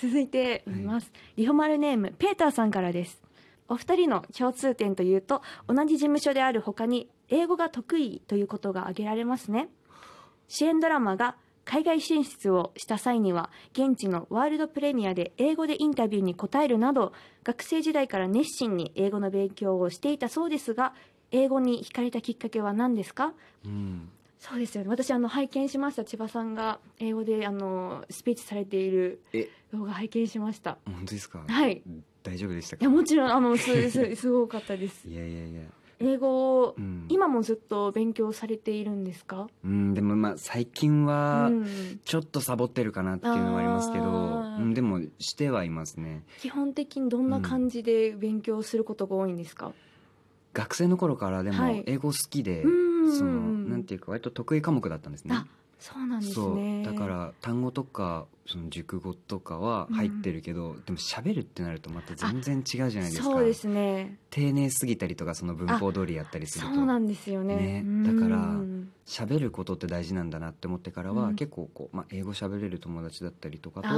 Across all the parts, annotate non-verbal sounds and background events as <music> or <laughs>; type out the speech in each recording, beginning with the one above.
続いてい。ます、リホマルネームペーターさんからです。お二人の共通点というと同じ事務所である他に英語が得意ということが挙げられますね。主演ドラマが海外進出をした際には現地のワールドプレミアで英語でインタビューに答えるなど学生時代から熱心に英語の勉強をしていたそうですが英語に惹かれたきっかけは何ですか？うんそうですよね。私あの拝見しました千葉さんが英語であのスピーチされているえ。動画拝見しました。本当ですか？はい。大丈夫でしたか？いやもちろんあのすす <laughs> すごかったです。いやいやいや。英語をうん。今もずっと勉強されているんですか？うんでもまあ最近はうん。ちょっとサボってるかなっていうのはありますけど、うん、でもしてはいますね。基本的にどんな感じで勉強することが多いんですか、学生の頃からではい。も英語好きで、うんそのなんていうか割と得意科目だったんですね。あそうなんですね。だから単語とかその熟語とかは入ってるけど、でも喋るってなるとまた全然違うじゃないですか。そうですね。丁寧すぎたりとかその文法通りやったりすると。そうなんですよね。ね。うんだから喋ることって大事なんだなって思ってからは、うん。結構こう、まあ、英語喋れる友達だったりとかと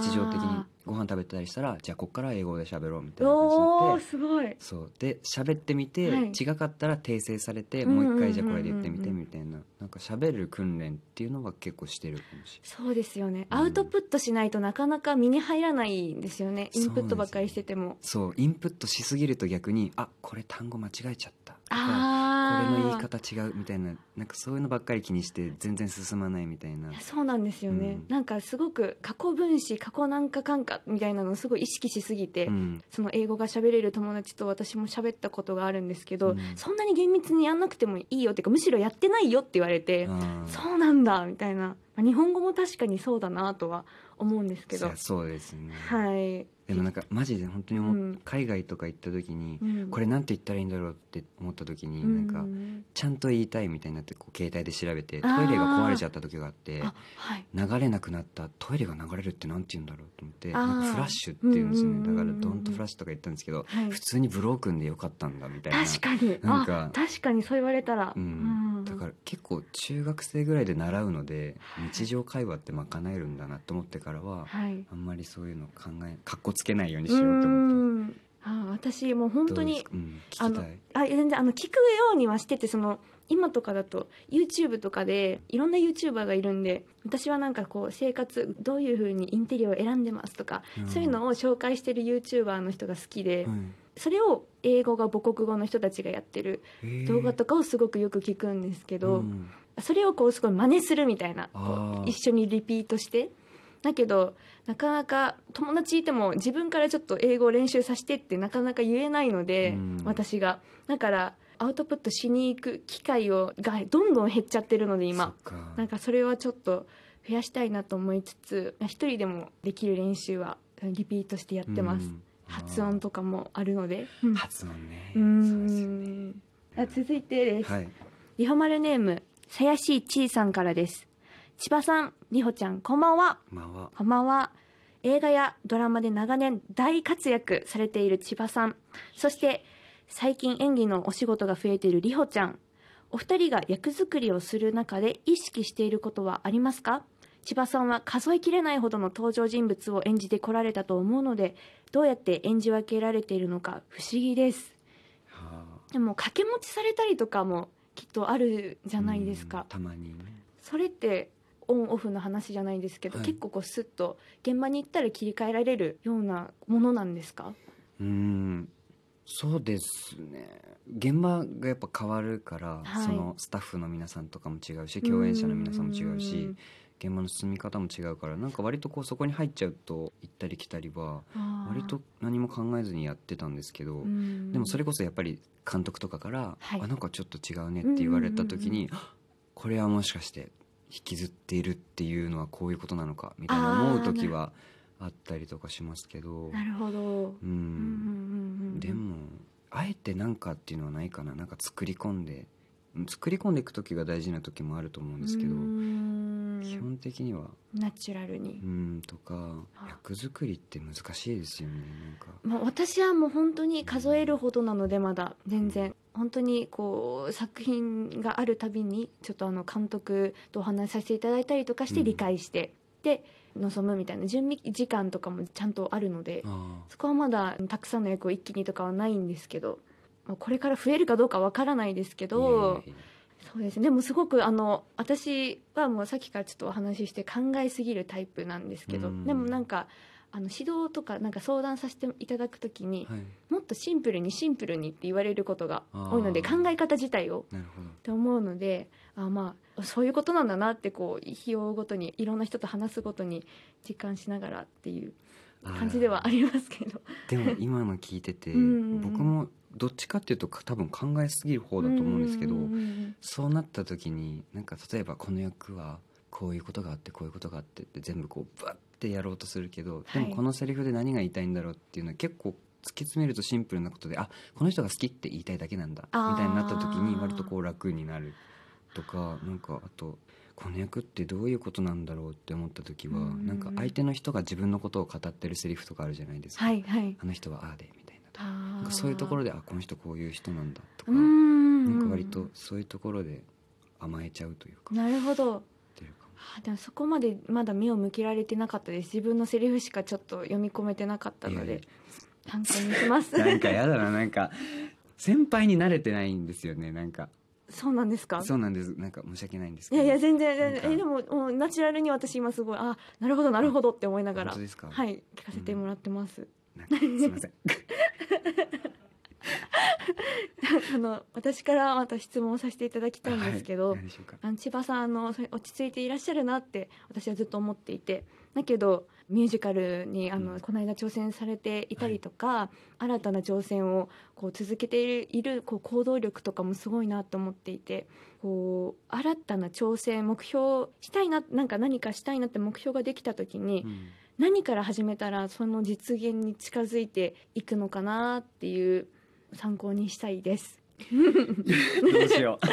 日常的にご飯食べたりしたらじゃあこっから英語で喋ろうみたいな感じになってすごい。そう。で喋ってみて、はい。違かったら訂正されてもう一回じゃあこれで言ってみてみたいな。なんか喋る訓練っていうのは結構してるかもしそうですよね、うん。アウトプットしないとなかなか身に入らないんですよね。インプットばっかりしてても。れないそう。インプットしすぎると逆にあこれ単語間違えちゃったとかああこれの言い方違うみたいななんかそういうのばっかり気にして全然進まないみたいな。そうなんですよね、うん。なんかすごく過去分詞過去なんかかんかみたいなのをすごい意識しすぎて、うん。その英語が喋れる友達と私も喋ったことがあるんですけど、うん。そんなに厳密にやんなくてもいいよっていうかむしろやってないよって言われて、そうなんだみたいな、まあ日本語も確かにそうだなとは思うんですけど。そうですね、はい、でもなんかマジで本当に思う、うん。海外とか行った時に、うん。これなんて言ったらいいんだろうって思った時に、うん。なんかちゃんと言いたいみたいになってこう携帯で調べてトイレが壊れちゃった時があってあはい。流れなくなったトイレが流れるってなんて言うんだろうと思ってなんかフラッシュって言うんですよね。だからドンとフラッシュとか言ったんですけど、はい。普通にブロークンでよかったんだみたいな確かに。なんかあ確かにそう言われたら、うん。うん。だから結構中学生ぐらいで習うので日常会話って賄えるんだなと思ってからははい。あんまりそういうの考えかっこつけないようにしようと思って。うん。あ私もう本当にどうん、聞あのあ全然あの聞くようにはしててその今とかだと YouTube とかでいろんな YouTuber がいるんで私はなんかこう生活どういうふうにインテリアを選んでますとか、うん。そういうのを紹介してる YouTuber の人が好きで、うんそれを英語が母国語の人たちがやってる動画とかをすごくよく聞くんですけど、うん。それをこうすごい真似するみたいな一緒にリピートしてだけどなかなか友達いても自分からちょっと英語を練習させてってなかなか言えないので、うん。私が。だからアウトプットしに行く機会をがどんどん減っちゃってるので今。なんかそれはちょっと増やしたいなと思いつつ一人でもできる練習はリピートしてやってます、うん。発音とかもあるので、うん。発音ね。うそうですよね。んあ続いてです、はい。リホマルネームさやしいちいさんからです千葉さんりほちゃんこんばんは。まあは。こんばんは。映画やドラマで長年大活躍されている千葉さん。そして最近演技のお仕事が増えているりほちゃん。お二人が役作りをする中で意識していることはありますか？千葉さんは数えきれないほどの登場人物を演じてこられたと思うのでどうやって演じ分けられているのか不思議です。はあ。でも掛け持ちされたりとかもきっとあるじゃないですうんかたまにね。それってオンオフの話じゃないですけど、はい。結構こうスッと現場に行ったら切り替えられるようなものなんですか？うんそうですね。現場がやっぱ変わるから、はい。そのスタッフの皆さんとかも違うし共演者の皆さんも違うし現場の進み方も違うからなんか割とこうそこに入っちゃうと行ったり来たりは割と何も考えずにやってたんですけど、でもそれこそやっぱり監督とかから「はい。あなんかちょっと違うね」って言われた時に、あこれはもしかして引きずっているっていうのはこういうことなのかみたいな思う時はあったりとかしますけど。なるほど、ううんうんうんうんでもあえてなんかっていうのはないかな。なんか作り込んでうん作り込んでいく時が大事な時もあると思うんですけど基本的にはナチュラルに。う、んとかあ。役作りって難しいですよねなんか。まあ、私はもう本当に数えるほどなのでまだ全然本当にこう作品があるたびにちょっとあの監督とお話しさせていただいたりとかしてうん。理解して、で臨むみたいな準備時間とかもちゃんとあるのであそこはまだたくさんの役を一気にとかはないんですけど、まあ、これから増えるかどうかわからないですけあどそうですねでもすごくあの私はもうさっきからちょっとお話しして考えすぎるタイプなんですけどうん。でもなんかあの指導とかなんか相談させていただくときにはい。もっとシンプルにシンプルにって言われることが多いので考え方自体をなるほど。って思うのであまあそういうことなんだなってこう日をごとにいろんな人と話すごとに実感しながらっていう感じではありますけど。でも今の聞いててうん僕もどっちかっていうと多分考えすぎる方だと思うんですけどうんうんうん。そうなった時になんか例えばこの役はこういうことがあってこういうことがあってって全部こうバッてやろうとするけどではい。もこのセリフで何が言いたいんだろうっていうのは結構突き詰めるとシンプルなことであこの人が好きって言いたいだけなんだみたいになった時に割とこう楽になるとかなんかあとこの役ってどういうことなんだろうって思った時はなんか相手の人が自分のことを語ってるセリフとかあるじゃないですか、はいはい。あの人はああでみたいなななんかそういうところであこの人こういう人なんだとか。なんか割とそういうところで甘えちゃうというか。なるほどあでもそこまでまだ目を向けられてなかったです。自分のセリフしかちょっと読み込めてなかったので。参考にします。なんかやだななんか。先輩に慣れてないんですよねなんか。そうなんですか？そうなんです。なんか申し訳ないんですけど。いやいや全然えでももうナチュラルに私今すごいあなるほどなるほどって思いながら。本当ですか？はい聞かせてもらってます、なんかすいません <laughs> あの私からまた質問をさせていただきたいんですけど、はいあの千葉さんあの落ち着いていらっしゃるなって私はずっと思っていてだけどミュージカルにあの、うん。この間挑戦されていたりとか、新たな挑戦をこう続けているいるこう行動力とかもすごいなと思っていてこう新たな挑戦目標したいななんか何かしたいなって目標ができた時に、うん。何から始めたらその実現に近づいていくのかなっていう参考にしたいです。どうしよう。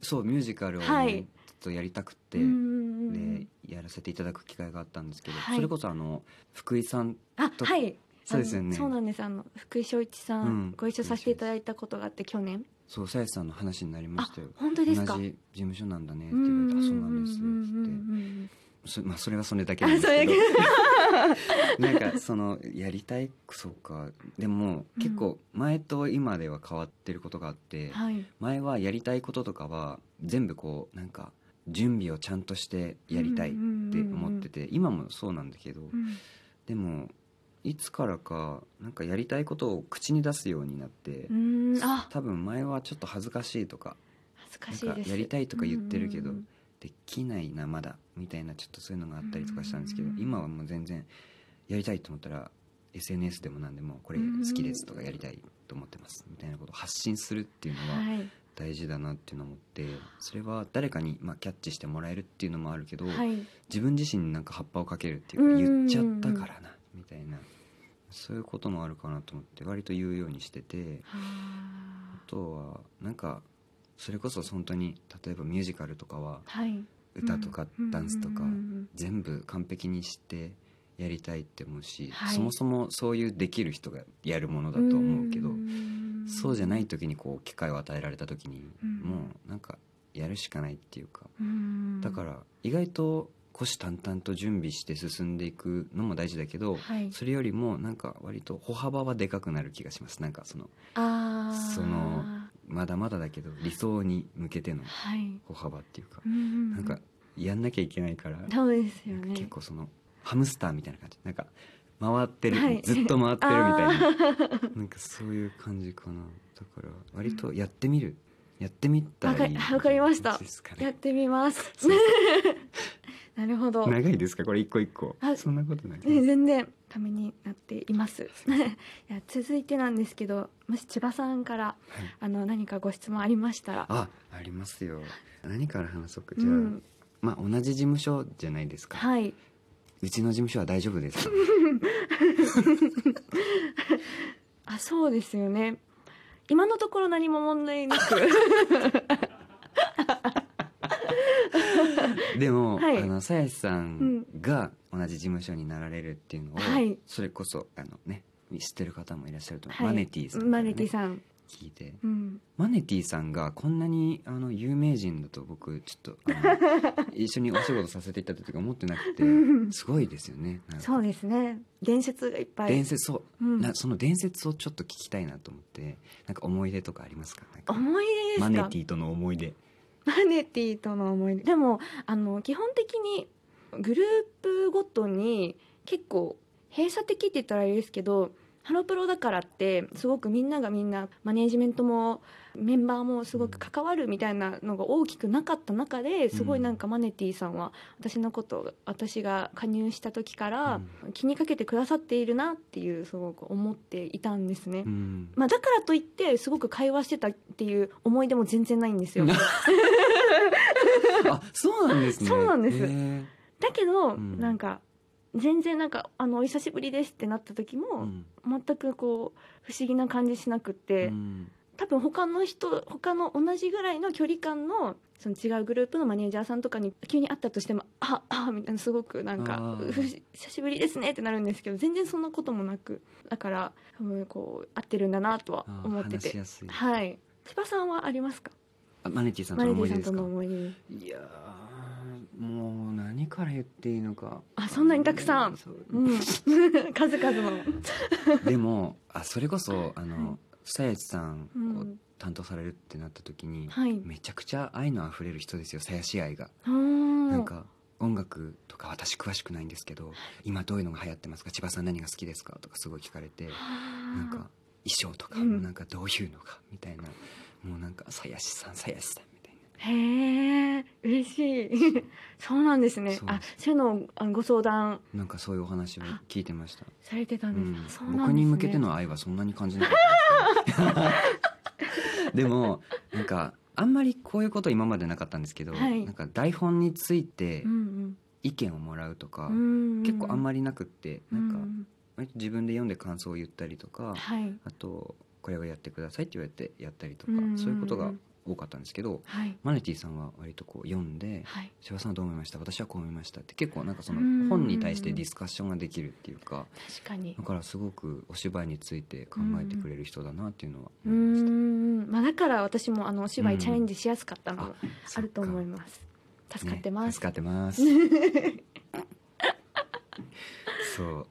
<laughs> そうミュージカルをね、はい。ちょっとやりたくって、でやらせていただく機会があったんですけど、はい。それこそあの福井さんとあはい。そうですよね。そうなんです。あの福井翔一さん、うん。ご一緒させていただいたことがあって去年。そうさやさんの話になりましたよ。本当ですか。同じ事務所なんだねって言われて「あそうなんです」そ <laughs> まあ、それはそれだけなんですけだど <laughs> なんかそのやりたいそうか。でもうん結構前と今では変わってることがあって、はい。前はやりたいこととかは全部こうなんか準備をちゃんとしてやりたいって思ってて今もそうなんだけどうん。でもいつからかなんかやりたいことを口に出すようになって多分前はちょっと恥ずかしいとか恥ずかしいやりたいとか言ってるけどうんできないなまだみたいなちょっとそういうのがあったりとかしたんですけどうん今はもう全然やりたいと思ったら SNS でも何でもこれ好きですとかやりたいと思ってますみたいなことを発信するっていうのははい。大事だなっていうのを思ってそれは誰かにまあキャッチしてもらえるっていうのもあるけどはい。自分自身になんか葉っぱをかけるっていうかうん言っちゃったからなみたいなそういうこともあるかなと思って割と言うようにしててはあとはなんかそれこそ本当に例えばミュージカルとかはあはい。歌とかダンスとか全部完璧にしてやりたいって思うし、はい。そもそもそういうできる人がやるものだと思うけどんそうじゃない時にこう機会を与えられた時にうん。もうなんかやるしかないっていうかうん。だから意外と虎視眈々と準備して進んでいくのも大事だけどはい。それよりもなんか割と歩幅はでかくなる気がします。なんかそのそのまだまだだけど理想に向けてのはい。歩幅っていうかうんうんうん。なんかやんなきゃいけないからそうですよね。結構そのハムスターみたいな感じ。なんか回ってる、はい。ずっと回ってるみたいな。<laughs> なんかそういう感じかな。だから割とやってみる。やってみたらいいわかりました。やっねてみます <laughs> なるほど。長いですか？これ一個一個。あそんなことない。ね全然ためになっています。<laughs> いや続いてなんですけどもし千葉さんからはい。あの何かご質問ありましたら。あありますよ。何から話そうか？じゃあ、うんまあ同じ事務所じゃないですか、はい。うちの事務所は大丈夫です。か <laughs> あそうですよね。今のところ何も問題なくでも、はい。あのさやしさんが同じ事務所になられるっていうのを、はい。それこそあのね知ってる方もいらっしゃると思う、はい。マネティーさんね、マネティさん。聞いて。うん。マネティさんがこんなにあの有名人だと僕ちょっと <laughs> 一緒にお仕事させていただいた時思ってなくてうん。すごいですよね。そうですね。伝説がいっぱい。伝説そう、うん。なその伝説をちょっと聞きたいなと思ってなんか思い出とかありますか。思い出ですか？マネティとの思い出マネティとの思い出。でもあの基本的にグループごとに結構閉鎖的って言ったらあれですけどハロプロだからってすごくみんながみんなマネージメントもメンバーもすごく関わるみたいなのが大きくなかった中ですごいなんかマネティさんは私のことを私が加入した時から気にかけてくださっているなっていうすごく思っていたんですね。うん。まあ、だからといってすごく会話してたっていう思い出も全然ないんですよ。<laughs> あそうなんですね。そうなんです。だけど、うん。なんか全然なんかあのお久しぶりですってなった時うも、ん。全くこう不思議な感じしなくって、うん。多分他の人他の同じぐらいの距離感のその違うグループのマネージャーさんとかに急に会ったとしても「ああみたいなすごくなんかあー「ふ久しぶりですね」ってなるんですけど全然そんなこともなくだから多分こう合ってるんだなとは思ってて。はい。千葉さんはありますか？あマネティさんとマのネージャーさんと思い出。ですかいやーもう何から言っていいのか。あそんなにたくさん。そううん。<laughs> 数々の。<laughs> でもあそれこそあの久吉さんをうん。担当されるってなった時に、はい。めちゃくちゃ愛のあふれる人ですよ鞘師愛が、ななんか音楽とか私詳しくないんですけど今どういうのが流行ってますか？千葉さん何が好きですか？とかすごい聞かれて。なんか衣装とかうん。なんかどういうのか？みたいな、もうなんか鞘師さん鞘師さんへえ嬉しい。<laughs> そうなんですね。そうあそういうのをあのご相談。なんかそういうお話を聞いてました、されてたうんんです、そうなんですね。僕に向けての愛はそんなに感じなかった。んですけどでもなんかあんまりこういうこと今までなかったんですけど、はい。なんか台本についてうん意見をもらうとか、うん結構あんまりりなくってなんか割と自分で読んで感想を言ったりとか、はい。あとこれをやってくださいって言われてやったりとか、うん。そういうことが多かったんですけどはい。マネティさんは割とこう読んではい「千葉さんはどう思いました？私はこう思いました」って結構なんかそのうん。本に対してディスカッションができるっていうか確かに。だからすごくお芝居について考えてくれる人だなっていうのはう思いました。ん。まあだから私もあのお芝居チャレンジしやすかったのもあると思います。助かってます、ね助かってます。<laughs> そう